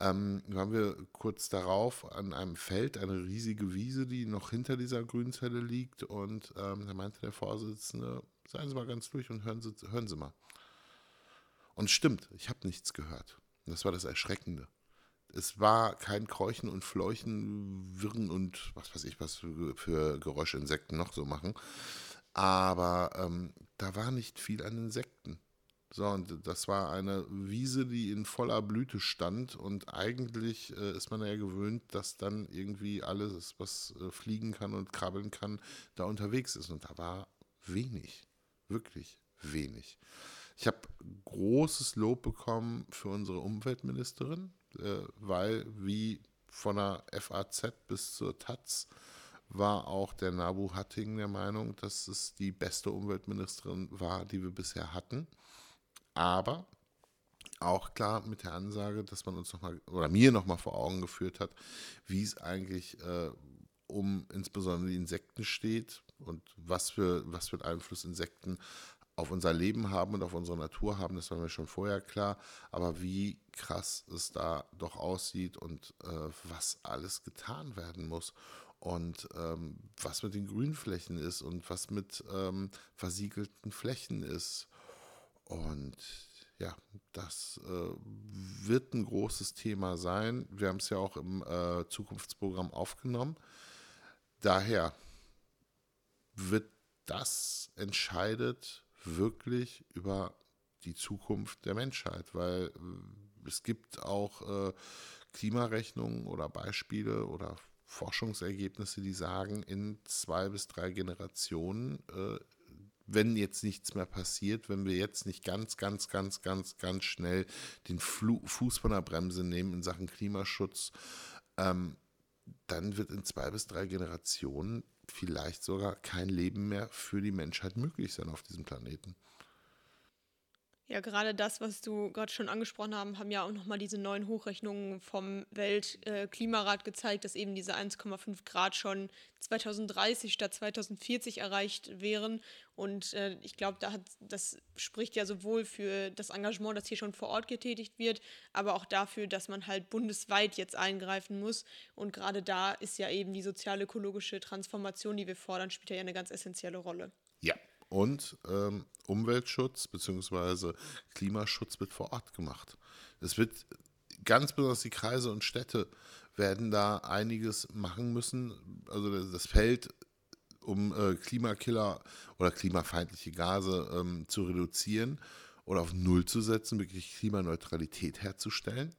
ähm, waren wir kurz darauf an einem Feld, eine riesige Wiese, die noch hinter dieser Grünzelle liegt. Und ähm, da meinte der Vorsitzende, seien Sie mal ganz durch und hören Sie, hören Sie mal. Und stimmt, ich habe nichts gehört. das war das Erschreckende. Es war kein Kräuchen und Fleuchen, Wirren und was weiß ich, was für, für Geräusche Insekten noch so machen. Aber ähm, da war nicht viel an Insekten. So, und das war eine Wiese, die in voller Blüte stand. Und eigentlich äh, ist man ja gewöhnt, dass dann irgendwie alles, was äh, fliegen kann und krabbeln kann, da unterwegs ist. Und da war wenig, wirklich wenig. Ich habe großes Lob bekommen für unsere Umweltministerin, äh, weil wie von der FAZ bis zur Taz war auch der Nabu Hatting der Meinung, dass es die beste Umweltministerin war, die wir bisher hatten. Aber auch klar mit der Ansage, dass man uns nochmal oder mir nochmal vor Augen geführt hat, wie es eigentlich äh, um insbesondere die Insekten steht und was für, was für Einfluss Insekten auf unser Leben haben und auf unsere Natur haben, das war mir schon vorher klar. Aber wie krass es da doch aussieht und äh, was alles getan werden muss und ähm, was mit den Grünflächen ist und was mit ähm, versiegelten Flächen ist und ja, das äh, wird ein großes Thema sein. Wir haben es ja auch im äh, Zukunftsprogramm aufgenommen. Daher wird das entscheidet wirklich über die Zukunft der Menschheit, weil äh, es gibt auch äh, Klimarechnungen oder Beispiele oder Forschungsergebnisse, die sagen, in zwei bis drei Generationen äh, wenn jetzt nichts mehr passiert, wenn wir jetzt nicht ganz, ganz, ganz, ganz, ganz schnell den Flu Fuß von der Bremse nehmen in Sachen Klimaschutz, ähm, dann wird in zwei bis drei Generationen vielleicht sogar kein Leben mehr für die Menschheit möglich sein auf diesem Planeten. Ja, gerade das, was du gerade schon angesprochen haben, haben ja auch nochmal diese neuen Hochrechnungen vom Weltklimarat gezeigt, dass eben diese 1,5 Grad schon 2030 statt 2040 erreicht wären. Und äh, ich glaube, da das spricht ja sowohl für das Engagement, das hier schon vor Ort getätigt wird, aber auch dafür, dass man halt bundesweit jetzt eingreifen muss. Und gerade da ist ja eben die sozial-ökologische Transformation, die wir fordern, spielt ja eine ganz essentielle Rolle. Ja, und ähm, Umweltschutz bzw. Klimaschutz wird vor Ort gemacht. Es wird ganz besonders die Kreise und Städte werden da einiges machen müssen. Also das Feld, um äh, Klimakiller oder klimafeindliche Gase ähm, zu reduzieren oder auf Null zu setzen, wirklich Klimaneutralität herzustellen,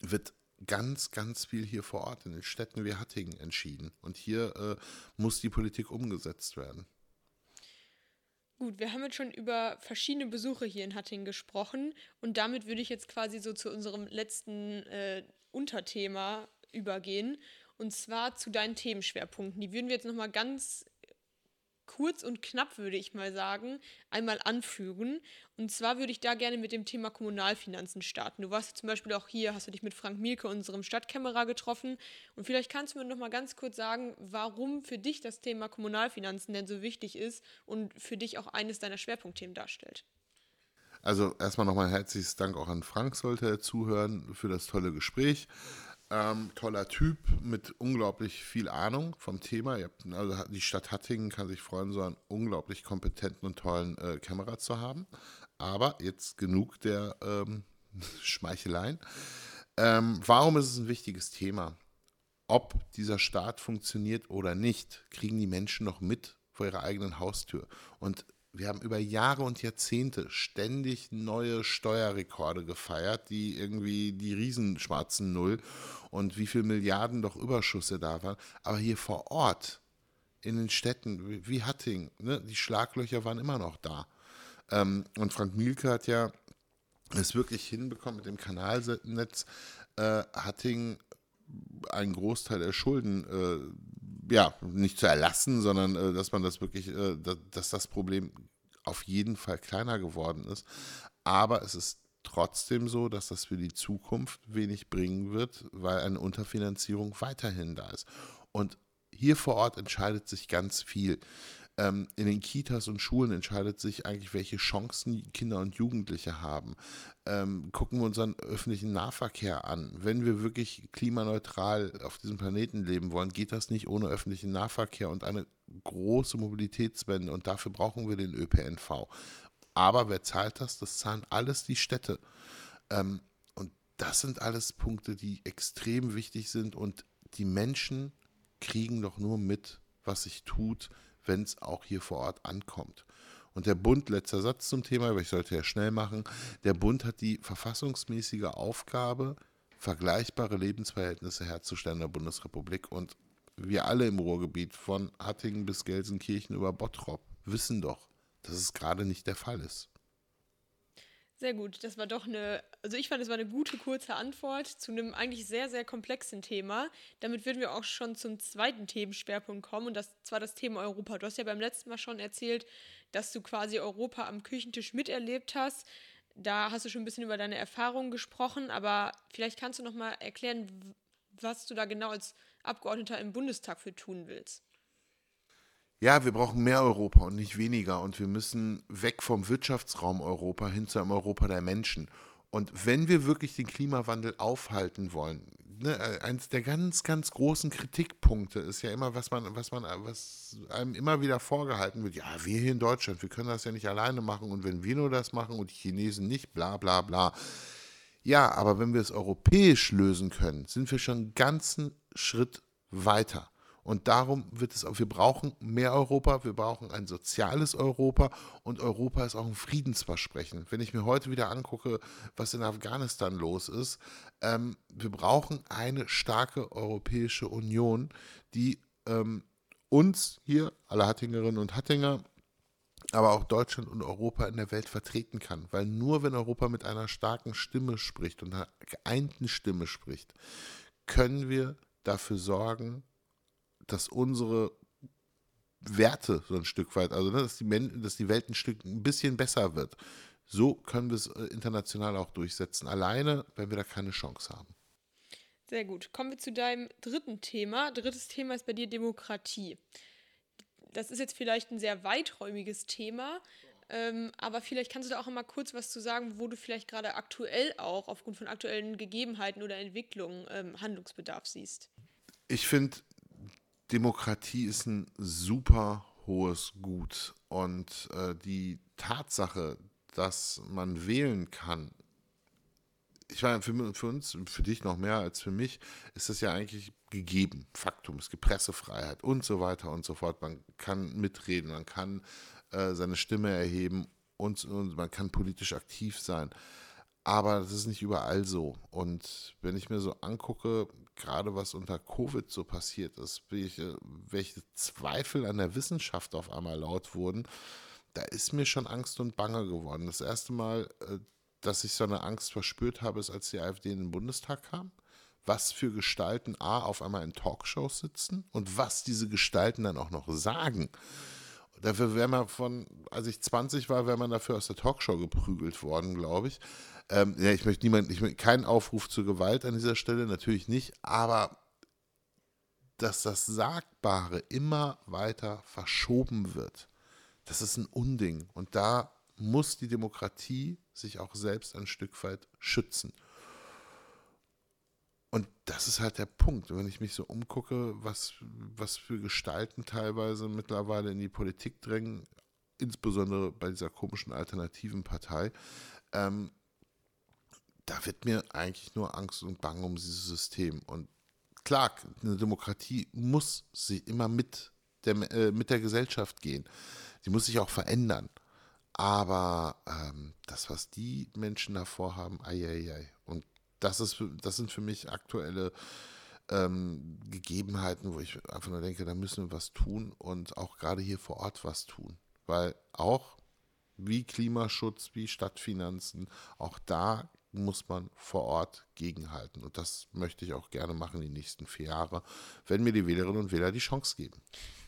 wird ganz, ganz viel hier vor Ort in den Städten wie Hattingen entschieden. Und hier äh, muss die Politik umgesetzt werden. Gut, wir haben jetzt schon über verschiedene Besuche hier in Hattingen gesprochen und damit würde ich jetzt quasi so zu unserem letzten äh, Unterthema übergehen und zwar zu deinen Themenschwerpunkten. Die würden wir jetzt nochmal ganz kurz und knapp, würde ich mal sagen, einmal anfügen. Und zwar würde ich da gerne mit dem Thema Kommunalfinanzen starten. Du warst zum Beispiel auch hier, hast du dich mit Frank Mielke, unserem Stadtkämmerer, getroffen. Und vielleicht kannst du mir noch mal ganz kurz sagen, warum für dich das Thema Kommunalfinanzen denn so wichtig ist und für dich auch eines deiner Schwerpunktthemen darstellt. Also erstmal nochmal herzliches Dank auch an Frank, sollte er zuhören, für das tolle Gespräch. Ähm, toller Typ mit unglaublich viel Ahnung vom Thema. also die Stadt Hattingen kann sich freuen, so einen unglaublich kompetenten und tollen äh, Kämmerer zu haben. Aber jetzt genug der ähm, [laughs] Schmeicheleien. Ähm, warum ist es ein wichtiges Thema? Ob dieser Staat funktioniert oder nicht, kriegen die Menschen noch mit vor ihrer eigenen Haustür. Und wir haben über Jahre und Jahrzehnte ständig neue Steuerrekorde gefeiert, die irgendwie die Riesenschwarzen Null und wie viele Milliarden doch Überschüsse da waren. Aber hier vor Ort, in den Städten wie Hatting, ne, die Schlaglöcher waren immer noch da. Ähm, und Frank Mielke hat ja es wirklich hinbekommen mit dem Kanalnetz, äh, Hatting einen Großteil der Schulden äh, ja, nicht zu erlassen, sondern äh, dass man das wirklich, äh, dass, dass das Problem auf jeden Fall kleiner geworden ist. Aber es ist trotzdem so, dass das für die Zukunft wenig bringen wird, weil eine Unterfinanzierung weiterhin da ist. Und hier vor Ort entscheidet sich ganz viel. Ähm, in den Kitas und Schulen entscheidet sich eigentlich, welche Chancen Kinder und Jugendliche haben. Ähm, gucken wir unseren öffentlichen Nahverkehr an. Wenn wir wirklich klimaneutral auf diesem Planeten leben wollen, geht das nicht ohne öffentlichen Nahverkehr und eine große Mobilitätswende. Und dafür brauchen wir den ÖPNV. Aber wer zahlt das? Das zahlen alles die Städte. Ähm, und das sind alles Punkte, die extrem wichtig sind. Und die Menschen kriegen doch nur mit, was sich tut, wenn es auch hier vor Ort ankommt. Und der Bund, letzter Satz zum Thema, aber ich sollte ja schnell machen, der Bund hat die verfassungsmäßige Aufgabe, vergleichbare Lebensverhältnisse herzustellen in der Bundesrepublik. Und wir alle im Ruhrgebiet, von Hattingen bis Gelsenkirchen über Bottrop, wissen doch, dass es gerade nicht der Fall ist. Sehr gut. Das war doch eine, also ich fand, es war eine gute, kurze Antwort zu einem eigentlich sehr, sehr komplexen Thema. Damit würden wir auch schon zum zweiten Themenschwerpunkt kommen und das zwar das Thema Europa. Du hast ja beim letzten Mal schon erzählt, dass du quasi Europa am Küchentisch miterlebt hast. Da hast du schon ein bisschen über deine Erfahrungen gesprochen, aber vielleicht kannst du noch mal erklären, was du da genau als Abgeordneter im Bundestag für tun willst ja, wir brauchen mehr Europa und nicht weniger. Und wir müssen weg vom Wirtschaftsraum Europa hin zu einem Europa der Menschen. Und wenn wir wirklich den Klimawandel aufhalten wollen, ne, äh, eins der ganz, ganz großen Kritikpunkte ist ja immer, was man, was man, was einem immer wieder vorgehalten wird, ja, wir hier in Deutschland, wir können das ja nicht alleine machen und wenn wir nur das machen und die Chinesen nicht, bla bla bla. Ja, aber wenn wir es europäisch lösen können, sind wir schon einen ganzen Schritt weiter. Und darum wird es, wir brauchen mehr Europa, wir brauchen ein soziales Europa und Europa ist auch ein Friedensversprechen. Wenn ich mir heute wieder angucke, was in Afghanistan los ist, ähm, wir brauchen eine starke Europäische Union, die ähm, uns hier, alle Hattingerinnen und Hattinger, aber auch Deutschland und Europa in der Welt vertreten kann. Weil nur wenn Europa mit einer starken Stimme spricht und einer geeinten Stimme spricht, können wir dafür sorgen, dass unsere Werte so ein Stück weit, also ne, dass, die Men dass die Welt ein Stück ein bisschen besser wird. So können wir es äh, international auch durchsetzen. Alleine, wenn wir da keine Chance haben. Sehr gut. Kommen wir zu deinem dritten Thema. Drittes Thema ist bei dir Demokratie. Das ist jetzt vielleicht ein sehr weiträumiges Thema, ähm, aber vielleicht kannst du da auch mal kurz was zu sagen, wo du vielleicht gerade aktuell auch aufgrund von aktuellen Gegebenheiten oder Entwicklungen ähm, Handlungsbedarf siehst. Ich finde, Demokratie ist ein super hohes Gut und äh, die Tatsache, dass man wählen kann, ich meine, für, für, uns, für dich noch mehr als für mich, ist das ja eigentlich gegeben, Faktum. Es gibt Pressefreiheit und so weiter und so fort. Man kann mitreden, man kann äh, seine Stimme erheben und, und man kann politisch aktiv sein. Aber das ist nicht überall so. Und wenn ich mir so angucke, gerade was unter Covid so passiert ist, welche, welche Zweifel an der Wissenschaft auf einmal laut wurden, da ist mir schon Angst und Bange geworden. Das erste Mal, äh, dass ich so eine Angst verspürt habe, ist, als die AfD in den Bundestag kam. Was für Gestalten A auf einmal in Talkshows sitzen und was diese Gestalten dann auch noch sagen. Dafür wäre man von, als ich 20 war, wäre man dafür aus der Talkshow geprügelt worden, glaube ich. Ähm, ja, ich möchte niemand, ich möchte keinen Aufruf zur Gewalt an dieser Stelle, natürlich nicht, aber dass das Sagbare immer weiter verschoben wird, das ist ein Unding. Und da muss die Demokratie sich auch selbst ein Stück weit schützen. Und das ist halt der Punkt. Wenn ich mich so umgucke, was, was für Gestalten teilweise mittlerweile in die Politik drängen, insbesondere bei dieser komischen alternativen Partei, ähm, da wird mir eigentlich nur Angst und Bang um dieses System. Und klar, eine Demokratie muss sie immer mit der, äh, mit der Gesellschaft gehen. Sie muss sich auch verändern. Aber ähm, das, was die Menschen da vorhaben, ei, ei, ei. Und das, ist, das sind für mich aktuelle ähm, Gegebenheiten, wo ich einfach nur denke, da müssen wir was tun und auch gerade hier vor Ort was tun. Weil auch wie Klimaschutz, wie Stadtfinanzen, auch da muss man vor Ort gegenhalten. Und das möchte ich auch gerne machen die nächsten vier Jahre, wenn mir die Wählerinnen und Wähler die Chance geben.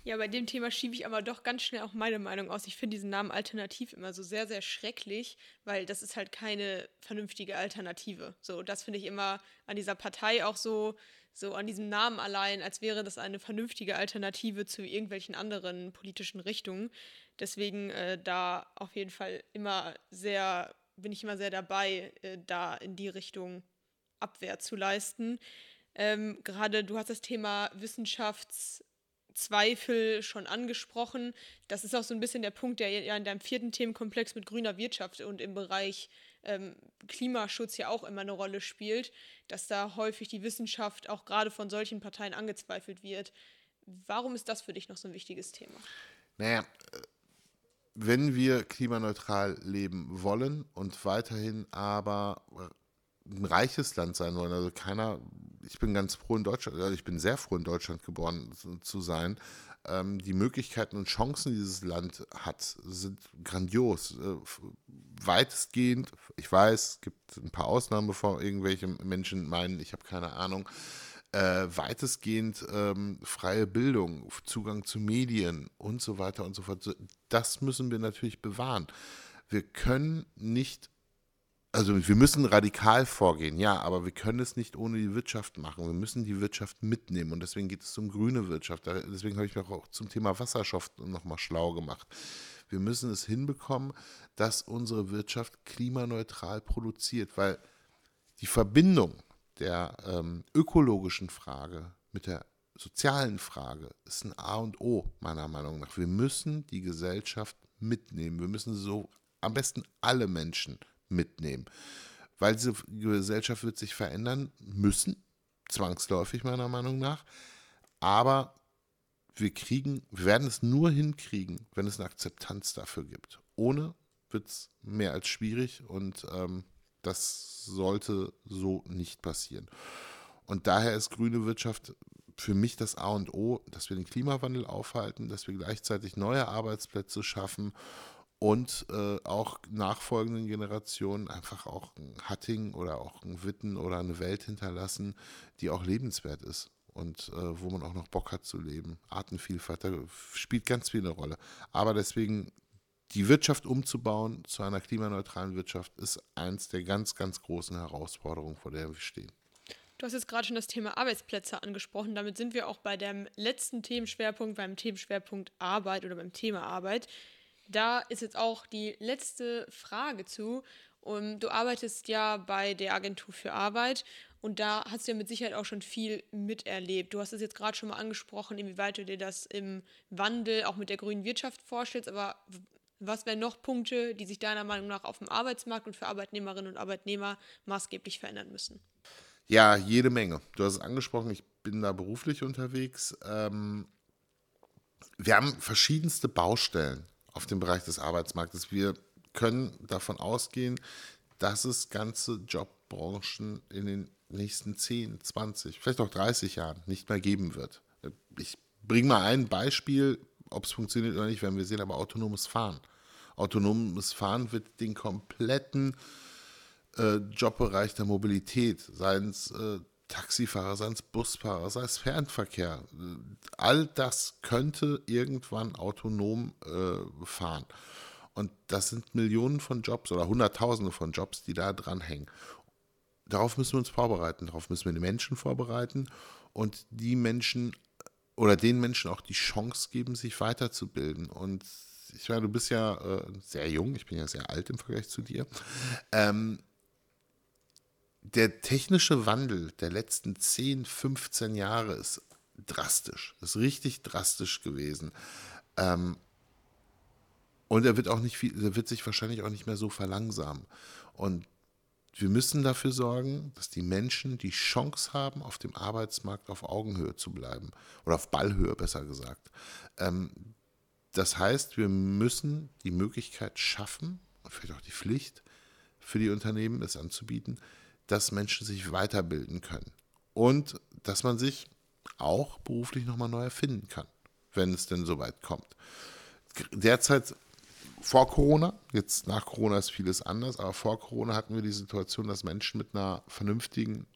Ja, bei dem Thema schiebe ich aber doch ganz schnell auch meine Meinung aus. Ich finde diesen Namen Alternativ immer so sehr, sehr schrecklich, weil das ist halt keine vernünftige Alternative. So, das finde ich immer an dieser Partei auch so, so an diesem Namen allein, als wäre das eine vernünftige Alternative zu irgendwelchen anderen politischen Richtungen. Deswegen äh, da auf jeden Fall immer sehr, bin ich immer sehr dabei, äh, da in die Richtung Abwehr zu leisten. Ähm, Gerade du hast das Thema Wissenschafts- Zweifel schon angesprochen. Das ist auch so ein bisschen der Punkt, der ja in deinem vierten Themenkomplex mit grüner Wirtschaft und im Bereich ähm, Klimaschutz ja auch immer eine Rolle spielt, dass da häufig die Wissenschaft auch gerade von solchen Parteien angezweifelt wird. Warum ist das für dich noch so ein wichtiges Thema? Naja, wenn wir klimaneutral leben wollen und weiterhin aber ein reiches Land sein wollen, also keiner ich bin ganz froh in Deutschland, also ich bin sehr froh in Deutschland geboren zu sein. Ähm, die Möglichkeiten und Chancen, die dieses Land hat, sind grandios. Äh, weitestgehend, ich weiß, es gibt ein paar Ausnahmen, bevor irgendwelche Menschen meinen, ich habe keine Ahnung. Äh, weitestgehend ähm, freie Bildung, Zugang zu Medien und so weiter und so fort. Das müssen wir natürlich bewahren. Wir können nicht also wir müssen radikal vorgehen, ja, aber wir können es nicht ohne die Wirtschaft machen. Wir müssen die Wirtschaft mitnehmen und deswegen geht es um grüne Wirtschaft. Deswegen habe ich mich auch zum Thema Wasserstoff nochmal schlau gemacht. Wir müssen es hinbekommen, dass unsere Wirtschaft klimaneutral produziert, weil die Verbindung der ähm, ökologischen Frage mit der sozialen Frage ist ein A und O, meiner Meinung nach. Wir müssen die Gesellschaft mitnehmen. Wir müssen so am besten alle Menschen mitnehmen. Weil diese Gesellschaft wird sich verändern müssen, zwangsläufig meiner Meinung nach. Aber wir kriegen, wir werden es nur hinkriegen, wenn es eine Akzeptanz dafür gibt. Ohne wird es mehr als schwierig und ähm, das sollte so nicht passieren. Und daher ist grüne Wirtschaft für mich das A und O, dass wir den Klimawandel aufhalten, dass wir gleichzeitig neue Arbeitsplätze schaffen und äh, auch nachfolgenden Generationen einfach auch ein Hatting oder auch ein Witten oder eine Welt hinterlassen, die auch lebenswert ist und äh, wo man auch noch Bock hat zu leben. Artenvielfalt, da spielt ganz viel eine Rolle. Aber deswegen die Wirtschaft umzubauen zu einer klimaneutralen Wirtschaft ist eins der ganz, ganz großen Herausforderungen, vor der wir stehen. Du hast jetzt gerade schon das Thema Arbeitsplätze angesprochen. Damit sind wir auch bei dem letzten Themenschwerpunkt, beim Themenschwerpunkt Arbeit oder beim Thema Arbit. Da ist jetzt auch die letzte Frage zu. Und du arbeitest ja bei der Agentur für Arbeit und da hast du ja mit Sicherheit auch schon viel miterlebt. Du hast es jetzt gerade schon mal angesprochen, inwieweit du dir das im Wandel auch mit der grünen Wirtschaft vorstellst. Aber was wären noch Punkte, die sich deiner Meinung nach auf dem Arbeitsmarkt und für Arbeitnehmerinnen und Arbeitnehmer maßgeblich verändern müssen? Ja, jede Menge. Du hast es angesprochen, ich bin da beruflich unterwegs. Ähm, wir haben verschiedenste Baustellen auf dem Bereich des Arbeitsmarktes. Wir können davon ausgehen, dass es ganze Jobbranchen in den nächsten 10, 20, vielleicht auch 30 Jahren nicht mehr geben wird. Ich bringe mal ein Beispiel, ob es funktioniert oder nicht, werden wir sehen, aber autonomes Fahren. Autonomes Fahren wird den kompletten äh, Jobbereich der Mobilität, seien es äh, Taxifahrer, sei es Busfahrer, sei es Fernverkehr. All das könnte irgendwann autonom äh, fahren. Und das sind Millionen von Jobs oder Hunderttausende von Jobs, die da dranhängen. Darauf müssen wir uns vorbereiten, darauf müssen wir die Menschen vorbereiten und die Menschen oder den Menschen auch die Chance geben, sich weiterzubilden. Und ich meine, du bist ja äh, sehr jung, ich bin ja sehr alt im Vergleich zu dir. Ähm, der technische Wandel der letzten 10, 15 Jahre ist drastisch, ist richtig drastisch gewesen. Ähm, und er wird auch nicht viel, er wird sich wahrscheinlich auch nicht mehr so verlangsamen. Und wir müssen dafür sorgen, dass die Menschen die Chance haben, auf dem Arbeitsmarkt auf Augenhöhe zu bleiben. Oder auf Ballhöhe, besser gesagt. Ähm, das heißt, wir müssen die Möglichkeit schaffen, und vielleicht auch die Pflicht für die Unternehmen, das anzubieten, dass Menschen sich weiterbilden können. Und dass man sich auch beruflich nochmal neu erfinden kann, wenn es denn soweit kommt. Derzeit vor Corona, jetzt nach Corona ist vieles anders, aber vor Corona hatten wir die Situation, dass Menschen mit einer vernünftigen,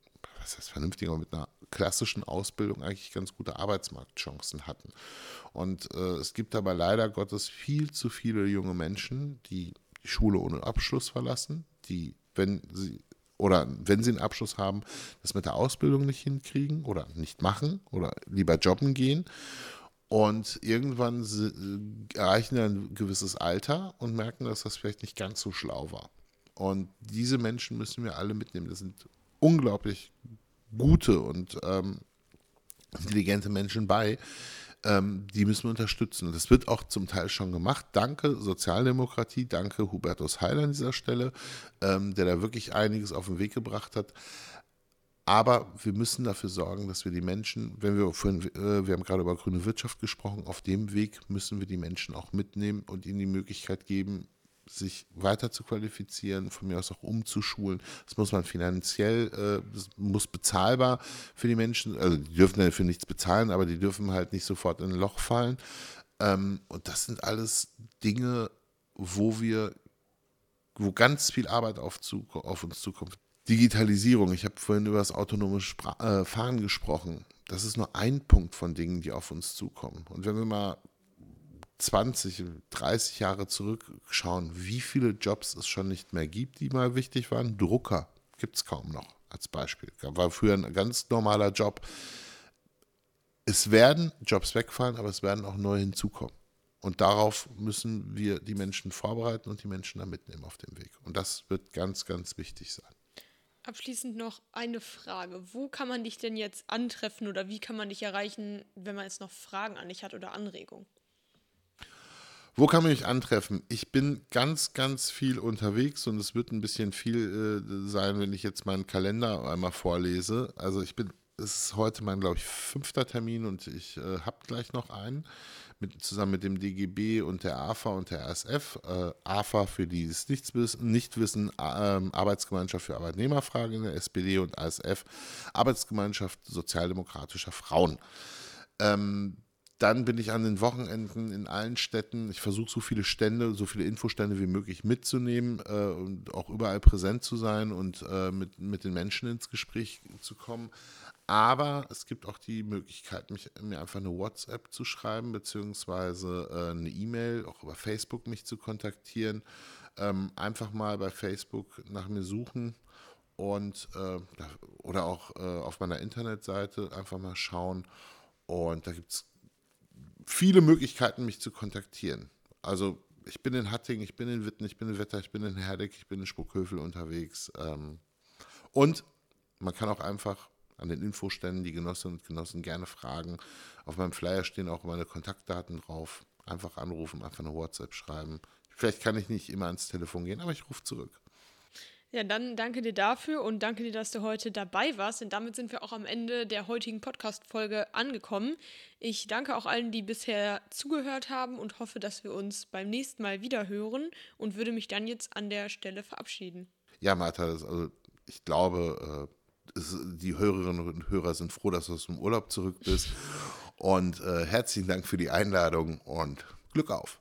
was heißt vernünftigen, aber mit einer klassischen Ausbildung eigentlich ganz gute Arbeitsmarktchancen hatten. Und äh, es gibt aber leider Gottes viel zu viele junge Menschen, die die Schule ohne Abschluss verlassen, die, wenn sie oder wenn sie einen Abschluss haben, das mit der Ausbildung nicht hinkriegen oder nicht machen oder lieber jobben gehen und irgendwann erreichen dann ein gewisses Alter und merken, dass das vielleicht nicht ganz so schlau war. Und diese Menschen müssen wir alle mitnehmen. Das sind unglaublich gute und ähm, intelligente Menschen bei. Ähm, die müssen wir unterstützen. Und das wird auch zum Teil schon gemacht. Danke Sozialdemokratie, danke Hubertus Heil an dieser Stelle, ähm, der da wirklich einiges auf den Weg gebracht hat. Aber wir müssen dafür sorgen, dass wir die Menschen, wenn wir vorhin, äh, wir haben gerade über grüne Wirtschaft gesprochen, auf dem Weg müssen wir die Menschen auch mitnehmen und ihnen die Möglichkeit geben, sich weiter zu qualifizieren, von mir aus auch umzuschulen. Das muss man finanziell, äh, das muss bezahlbar für die Menschen, also die dürfen dafür nichts bezahlen, aber die dürfen halt nicht sofort in ein Loch fallen. Ähm, und das sind alles Dinge, wo wir, wo ganz viel Arbeit auf, auf uns zukommt. Digitalisierung, ich habe vorhin über das autonome Spra äh, Fahren gesprochen. Das ist nur ein Punkt von Dingen, die auf uns zukommen. Und wenn wir mal 20, 30 Jahre zurückschauen, wie viele Jobs es schon nicht mehr gibt, die mal wichtig waren, Drucker gibt es kaum noch als Beispiel. War früher ein ganz normaler Job. Es werden Jobs wegfallen, aber es werden auch neue hinzukommen. Und darauf müssen wir die Menschen vorbereiten und die Menschen da mitnehmen auf dem Weg. Und das wird ganz, ganz wichtig sein. Abschließend noch eine Frage. Wo kann man dich denn jetzt antreffen oder wie kann man dich erreichen, wenn man jetzt noch Fragen an dich hat oder Anregungen? Wo kann man mich antreffen? Ich bin ganz, ganz viel unterwegs und es wird ein bisschen viel äh, sein, wenn ich jetzt meinen Kalender einmal vorlese. Also ich bin, es ist heute mein, glaube ich, fünfter Termin und ich äh, habe gleich noch einen mit, zusammen mit dem DGB und der AFA und der ASF. Äh, AFA, für die es nichts nicht wissen, äh, Arbeitsgemeinschaft für Arbeitnehmerfragen in der SPD und ASF, Arbeitsgemeinschaft sozialdemokratischer Frauen. Ähm, dann bin ich an den Wochenenden in allen Städten. Ich versuche so viele Stände, so viele Infostände wie möglich mitzunehmen äh, und auch überall präsent zu sein und äh, mit, mit den Menschen ins Gespräch zu kommen. Aber es gibt auch die Möglichkeit, mich, mir einfach eine WhatsApp zu schreiben, beziehungsweise äh, eine E-Mail, auch über Facebook mich zu kontaktieren. Ähm, einfach mal bei Facebook nach mir suchen und äh, oder auch äh, auf meiner Internetseite einfach mal schauen. Und da gibt es viele Möglichkeiten, mich zu kontaktieren. Also ich bin in Hattingen, ich bin in Witten, ich bin in Wetter, ich bin in Herdeck, ich bin in Spuckhövel unterwegs. Ähm, und man kann auch einfach an den Infoständen die Genossinnen und Genossen gerne fragen. Auf meinem Flyer stehen auch meine Kontaktdaten drauf. Einfach anrufen, einfach eine WhatsApp schreiben. Vielleicht kann ich nicht immer ans Telefon gehen, aber ich rufe zurück. Ja, dann danke dir dafür und danke dir, dass du heute dabei warst. Und damit sind wir auch am Ende der heutigen Podcast-Folge angekommen. Ich danke auch allen, die bisher zugehört haben und hoffe, dass wir uns beim nächsten Mal wieder hören und würde mich dann jetzt an der Stelle verabschieden. Ja, Martha, also ich glaube, äh, die Hörerinnen und Hörer sind froh, dass du aus dem Urlaub zurück bist. Und äh, herzlichen Dank für die Einladung und Glück auf.